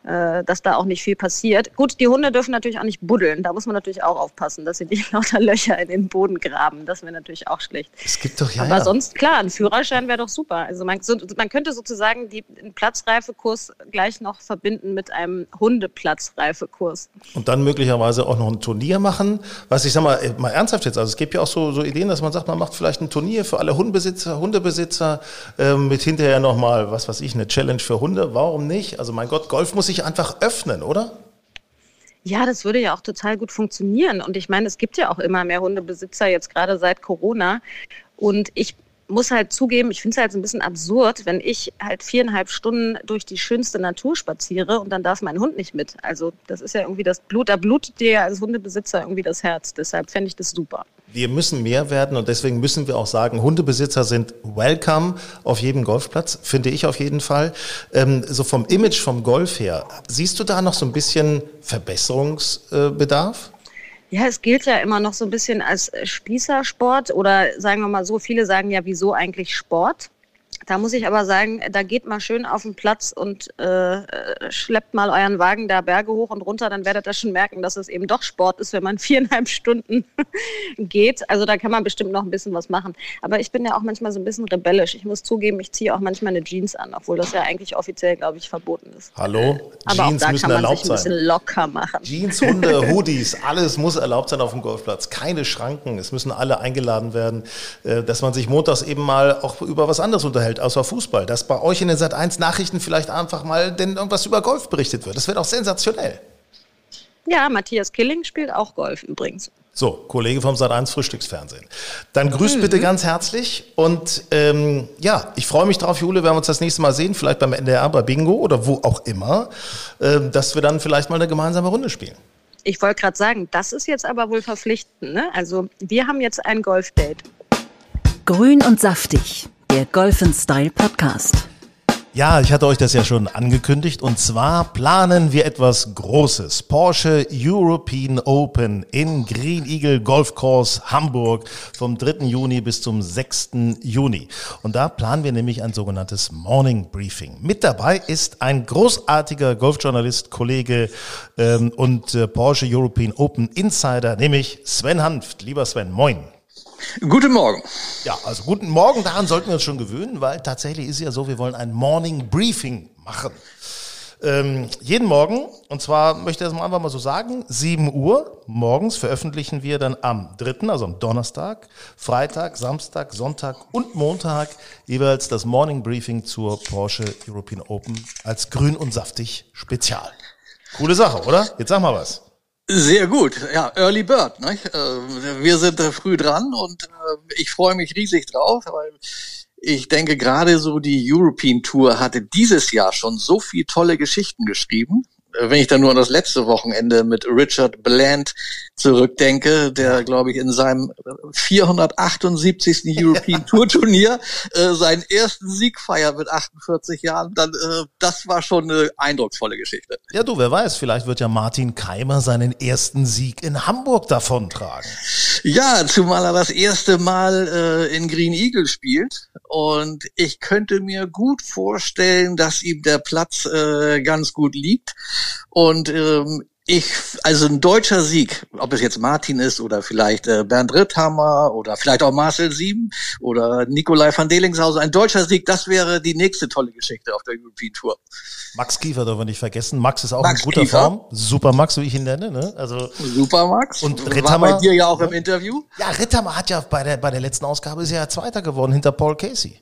äh, dass da auch nicht viel passiert. Gut, die Hunde dürfen natürlich auch nicht buddeln. Da muss man natürlich auch aufpassen, dass sie nicht lauter Löcher in den Boden graben. Das wäre natürlich auch schlecht. Es gibt doch ja. Aber ja. sonst, klar, ein Führerschein wäre doch super. Also man, so, man könnte sozusagen die, den Platzreifekurs gleich noch verbinden mit einem Hundeplatzreifekurs. Und dann möglicherweise auch noch ein Turnier machen. Was ich sag mal, äh, mal ernsthaft jetzt, also es gibt ja auch so, so Ideen, dass man sagt, man macht vielleicht ein Turnier für alle Hundebesitzer, Hundebesitzer äh, mit hinterher nochmal, was weiß ich, eine Challenge für Hunde. Warum nicht? Also mein Gott, Golf muss sich einfach öffnen, oder? Ja, das würde ja auch total gut funktionieren. Und ich meine, es gibt ja auch immer mehr Hundebesitzer, jetzt gerade seit Corona. Und ich muss halt zugeben, ich finde es halt so ein bisschen absurd, wenn ich halt viereinhalb Stunden durch die schönste Natur spaziere und dann darf mein Hund nicht mit. Also das ist ja irgendwie das Blut, da blutet dir ja als Hundebesitzer irgendwie das Herz. Deshalb fände ich das super. Wir müssen mehr werden und deswegen müssen wir auch sagen, Hundebesitzer sind welcome auf jedem Golfplatz, finde ich auf jeden Fall. Ähm, so vom Image vom Golf her, siehst du da noch so ein bisschen Verbesserungsbedarf? Ja, es gilt ja immer noch so ein bisschen als Spießersport oder sagen wir mal so, viele sagen ja, wieso eigentlich Sport? Da muss ich aber sagen, da geht mal schön auf den Platz und äh, schleppt mal euren Wagen da Berge hoch und runter, dann werdet ihr schon merken, dass es eben doch Sport ist, wenn man viereinhalb Stunden geht. Also da kann man bestimmt noch ein bisschen was machen. Aber ich bin ja auch manchmal so ein bisschen rebellisch. Ich muss zugeben, ich ziehe auch manchmal eine Jeans an, obwohl das ja eigentlich offiziell, glaube ich, verboten ist. Hallo? Aber Jeans auch da müssen kann man erlaubt sich ein sein. bisschen locker machen. Jeans, Hunde, Hoodies, alles muss erlaubt sein auf dem Golfplatz. Keine Schranken. Es müssen alle eingeladen werden, äh, dass man sich montags eben mal auch über was anderes unterhält, außer Fußball. Dass bei euch in den Sat 1 Nachrichten vielleicht einfach mal denn irgendwas über Golf berichtet wird. Das wäre doch sensationell. Ja, Matthias Killing spielt auch Golf übrigens. So, Kollege vom Sat 1 Frühstücksfernsehen. Dann grüßt bitte ganz herzlich und ähm, ja, ich freue mich drauf, Jule, wenn wir uns das nächste Mal sehen, vielleicht beim NDR, bei Bingo oder wo auch immer, ähm, dass wir dann vielleicht mal eine gemeinsame Runde spielen. Ich wollte gerade sagen, das ist jetzt aber wohl verpflichtend. Ne? Also wir haben jetzt ein Golfdate. Grün und saftig, der Golf Style Podcast. Ja, ich hatte euch das ja schon angekündigt und zwar planen wir etwas Großes. Porsche European Open in Green Eagle Golf Course Hamburg vom 3. Juni bis zum 6. Juni. Und da planen wir nämlich ein sogenanntes Morning Briefing. Mit dabei ist ein großartiger Golfjournalist, Kollege ähm, und äh, Porsche European Open Insider, nämlich Sven Hanft. Lieber Sven, moin. Guten Morgen. Ja, also guten Morgen, daran sollten wir uns schon gewöhnen, weil tatsächlich ist ja so, wir wollen ein Morning Briefing machen. Ähm, jeden Morgen, und zwar möchte ich das mal einfach mal so sagen, 7 Uhr morgens veröffentlichen wir dann am 3., also am Donnerstag, Freitag, Samstag, Sonntag und Montag jeweils das Morning Briefing zur Porsche European Open als grün und saftig Spezial. Coole Sache, oder? Jetzt sag mal was. Sehr gut. Ja, Early Bird. Ne? Wir sind früh dran und äh, ich freue mich riesig drauf, weil ich denke gerade so die European Tour hatte dieses Jahr schon so viel tolle Geschichten geschrieben. Äh, Wenn ich dann nur an das letzte Wochenende mit Richard Bland zurückdenke, der, glaube ich, in seinem 478. European Tour Turnier äh, seinen ersten Sieg feiert mit 48 Jahren, dann äh, das war schon eine eindrucksvolle Geschichte. Ja, du, wer weiß, vielleicht wird ja Martin Keimer seinen ersten Sieg in Hamburg davontragen. Ja, zumal er das erste Mal äh, in Green Eagle spielt. Und ich könnte mir gut vorstellen, dass ihm der Platz äh, ganz gut liegt. Und ähm, ich, also ein deutscher Sieg, ob es jetzt Martin ist oder vielleicht äh, Bernd Ritthammer oder vielleicht auch Marcel Sieben oder Nikolai van Delingshausen, ein deutscher Sieg, das wäre die nächste tolle Geschichte auf der European Tour. Max Kiefer dürfen wir nicht vergessen. Max ist auch Max in guter Kiefer. Form. Super Max, wie ich ihn nenne. Ne? Also Super, Max. Und war Ritthammer? bei dir ja auch im Interview. ja, Ritthammer hat ja bei der bei der letzten Ausgabe ist ja Zweiter geworden hinter Paul Casey.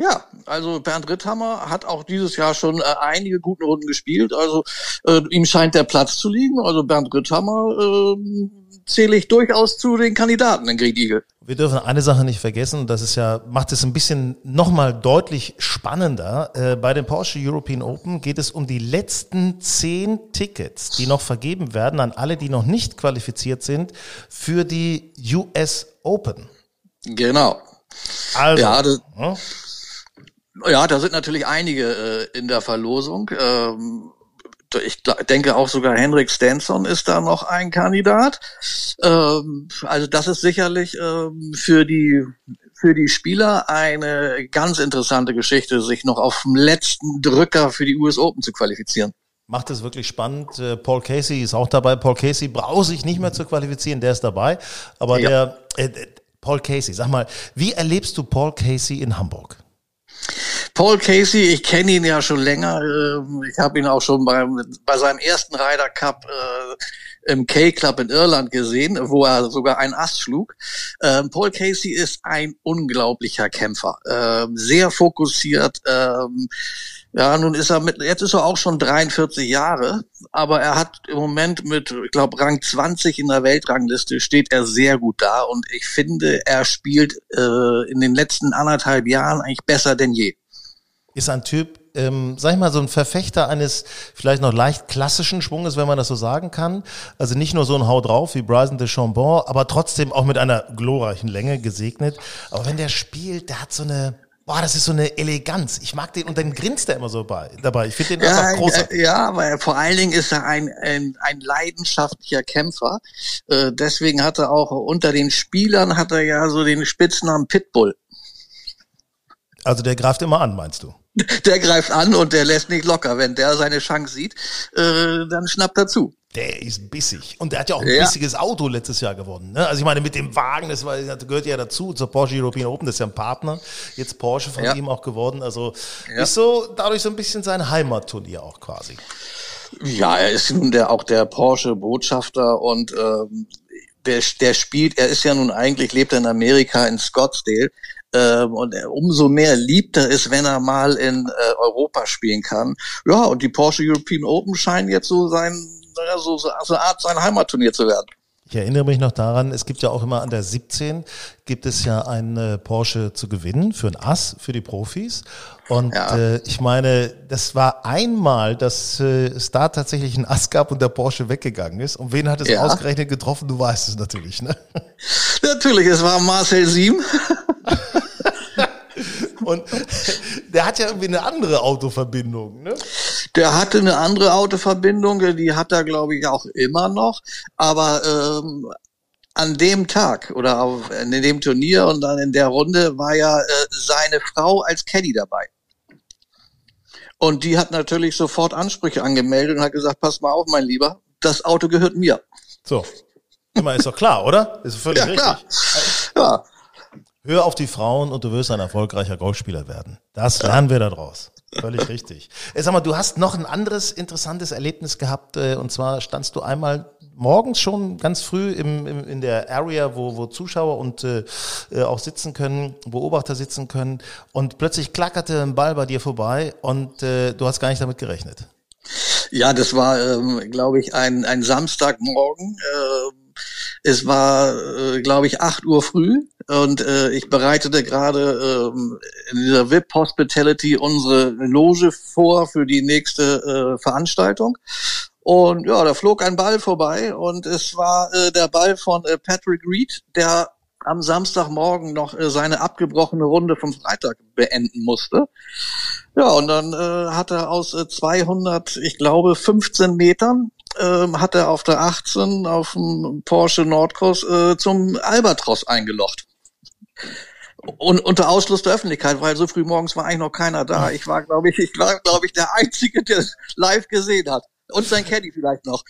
Ja, also Bernd Ritthammer hat auch dieses Jahr schon äh, einige gute Runden gespielt. Also äh, ihm scheint der Platz zu liegen. Also Bernd Ritthammer äh, zähle ich durchaus zu den Kandidaten in Green Eagle. Wir dürfen eine Sache nicht vergessen, das ist ja, macht es ein bisschen nochmal deutlich spannender. Äh, bei den Porsche European Open geht es um die letzten zehn Tickets, die noch vergeben werden an alle, die noch nicht qualifiziert sind für die US Open. Genau. Also, ja, das, hm? Ja, da sind natürlich einige äh, in der Verlosung. Ähm, ich denke auch sogar Henrik Stenson ist da noch ein Kandidat. Ähm, also das ist sicherlich ähm, für die für die Spieler eine ganz interessante Geschichte, sich noch auf dem letzten Drücker für die US Open zu qualifizieren. Macht es wirklich spannend. Äh, Paul Casey ist auch dabei. Paul Casey braucht sich nicht mehr zu qualifizieren, der ist dabei. Aber ja. der äh, Paul Casey, sag mal, wie erlebst du Paul Casey in Hamburg? Paul Casey, ich kenne ihn ja schon länger. Ähm, ich habe ihn auch schon beim, bei seinem ersten Ryder Cup äh, im K-Club in Irland gesehen, wo er sogar einen Ass schlug. Ähm, Paul Casey ist ein unglaublicher Kämpfer, ähm, sehr fokussiert. Ähm, ja, nun ist er mit, jetzt ist er auch schon 43 Jahre, aber er hat im Moment mit, ich glaube, Rang 20 in der Weltrangliste steht er sehr gut da und ich finde, er spielt äh, in den letzten anderthalb Jahren eigentlich besser denn je. Ist ein Typ, ähm, sag ich mal, so ein Verfechter eines vielleicht noch leicht klassischen Schwunges, wenn man das so sagen kann. Also nicht nur so ein Hau drauf wie Bryson de Chambon, aber trotzdem auch mit einer glorreichen Länge gesegnet. Aber wenn der spielt, der hat so eine, Boah, das ist so eine Eleganz. Ich mag den und dann grinst er immer so bei, dabei. Ich finde den ja, einfach großartig. Ja, weil vor allen Dingen ist er ein, ein, ein leidenschaftlicher Kämpfer. Äh, deswegen hat er auch unter den Spielern hat er ja so den Spitznamen Pitbull. Also der greift immer an, meinst du? Der greift an und der lässt nicht locker. Wenn der seine Chance sieht, äh, dann schnappt er zu. Der ist bissig. Und der hat ja auch ein ja. bissiges Auto letztes Jahr gewonnen. Ne? Also ich meine, mit dem Wagen, das, war, das gehört ja dazu, zur Porsche European Open, das ist ja ein Partner. Jetzt Porsche von ja. ihm auch geworden. Also ja. ist so dadurch so ein bisschen sein Heimatturnier auch quasi. Ja, er ist nun der, auch der Porsche-Botschafter und ähm, der, der spielt, er ist ja nun eigentlich, lebt er in Amerika in Scottsdale. Ähm, und umso mehr liebt er es, wenn er mal in äh, Europa spielen kann. Ja, und die Porsche European Open scheinen jetzt so sein naja, so, so, so eine Art sein Heimatturnier zu werden. Ich erinnere mich noch daran, es gibt ja auch immer an der 17 gibt es ja einen äh, Porsche zu gewinnen für ein Ass für die Profis. Und ja. äh, ich meine, das war einmal, dass äh, es da tatsächlich ein Ass gab und der Porsche weggegangen ist. Und wen hat es ja. ausgerechnet getroffen? Du weißt es natürlich, ne? Natürlich, es war Marcel Siem. Und der hat ja irgendwie eine andere Autoverbindung, ne? Der hatte eine andere Autoverbindung, die hat er, glaube ich, auch immer noch. Aber ähm, an dem Tag oder auf, in dem Turnier und dann in der Runde war ja äh, seine Frau als Caddy dabei. Und die hat natürlich sofort Ansprüche angemeldet und hat gesagt, pass mal auf, mein Lieber, das Auto gehört mir. So. Immer ist doch klar, oder? Ist völlig ja, richtig. Klar. Ja. Hör auf die Frauen und du wirst ein erfolgreicher Golfspieler werden. Das lernen wir daraus. Völlig richtig. Sag mal, du hast noch ein anderes interessantes Erlebnis gehabt. Äh, und zwar standst du einmal morgens schon ganz früh im, im, in der Area, wo, wo Zuschauer und äh, äh, auch sitzen können, Beobachter sitzen können. Und plötzlich klackerte ein Ball bei dir vorbei und äh, du hast gar nicht damit gerechnet. Ja, das war, ähm, glaube ich, ein, ein Samstagmorgen. Äh, es war, äh, glaube ich, acht Uhr früh und äh, ich bereitete gerade äh, in dieser VIP Hospitality unsere Loge vor für die nächste äh, Veranstaltung. Und ja, da flog ein Ball vorbei und es war äh, der Ball von äh, Patrick Reed, der am Samstagmorgen noch äh, seine abgebrochene Runde vom Freitag beenden musste. Ja, und dann äh, hat er aus äh, 200, ich glaube, 15 Metern ähm, hat er auf der 18 auf dem Porsche Nordcross äh, zum Albatros eingelocht. Und unter Ausschluss der Öffentlichkeit, weil so früh morgens war eigentlich noch keiner da. Ich war, glaube ich, ich war, glaube ich, der Einzige, der live gesehen hat. Und sein Caddy vielleicht noch.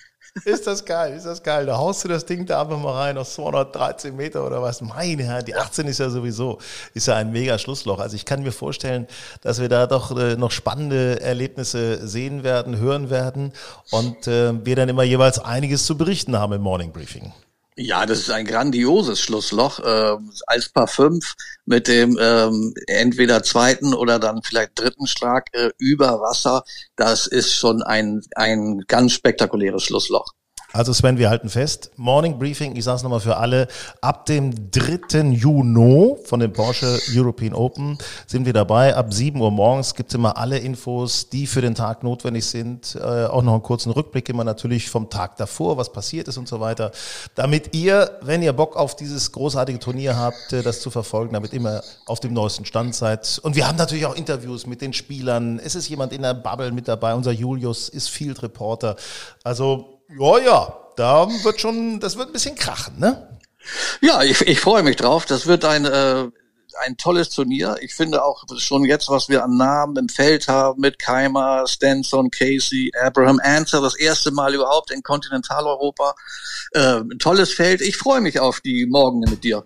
Ist das geil, ist das geil. Da haust du das Ding da einfach mal rein auf 213 Meter oder was. Meine Herren, die 18 ist ja sowieso, ist ja ein mega Schlussloch. Also ich kann mir vorstellen, dass wir da doch äh, noch spannende Erlebnisse sehen werden, hören werden und äh, wir dann immer jeweils einiges zu berichten haben im Morning Briefing. Ja, das ist ein grandioses Schlussloch. Äh, als Paar 5 mit dem ähm, entweder zweiten oder dann vielleicht dritten Schlag äh, über Wasser. Das ist schon ein, ein ganz spektakuläres Schlussloch. Also Sven, wir halten fest, Morning Briefing, ich sage es nochmal für alle, ab dem 3. Juni von dem Porsche European Open sind wir dabei. Ab 7 Uhr morgens gibt es immer alle Infos, die für den Tag notwendig sind. Äh, auch noch einen kurzen Rückblick immer natürlich vom Tag davor, was passiert ist und so weiter. Damit ihr, wenn ihr Bock auf dieses großartige Turnier habt, äh, das zu verfolgen, damit immer auf dem neuesten Stand seid. Und wir haben natürlich auch Interviews mit den Spielern. Es ist jemand in der Bubble mit dabei. Unser Julius ist Field Reporter. Also ja, ja, da wird schon, das wird ein bisschen krachen, ne? Ja, ich, ich freue mich drauf. Das wird ein, äh, ein tolles Turnier. Ich finde auch schon jetzt, was wir an Namen im Feld haben mit Keimer, Stenson, Casey, Abraham Answer, das erste Mal überhaupt in Kontinentaleuropa. Äh, ein tolles Feld. Ich freue mich auf die Morgen mit dir.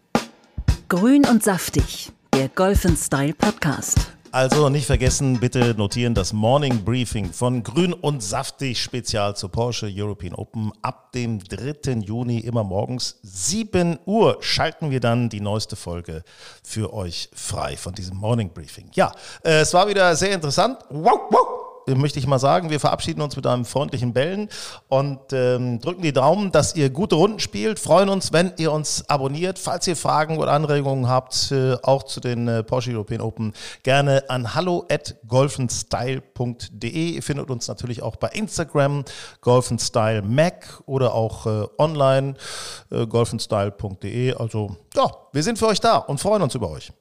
Grün und saftig, der Golf Style Podcast. Also nicht vergessen, bitte notieren das Morning Briefing von Grün und Saftig Spezial zur Porsche European Open. Ab dem 3. Juni immer morgens 7 Uhr schalten wir dann die neueste Folge für euch frei von diesem Morning Briefing. Ja, äh, es war wieder sehr interessant. Wow, wow möchte ich mal sagen, wir verabschieden uns mit einem freundlichen Bellen und ähm, drücken die Daumen, dass ihr gute Runden spielt. Freuen uns, wenn ihr uns abonniert. Falls ihr Fragen oder Anregungen habt, äh, auch zu den äh, Porsche European Open, gerne an hallo at golfenstyle.de. Ihr findet uns natürlich auch bei Instagram, golfenstyle Mac oder auch äh, online, äh, golfenstyle.de. Also ja, wir sind für euch da und freuen uns über euch.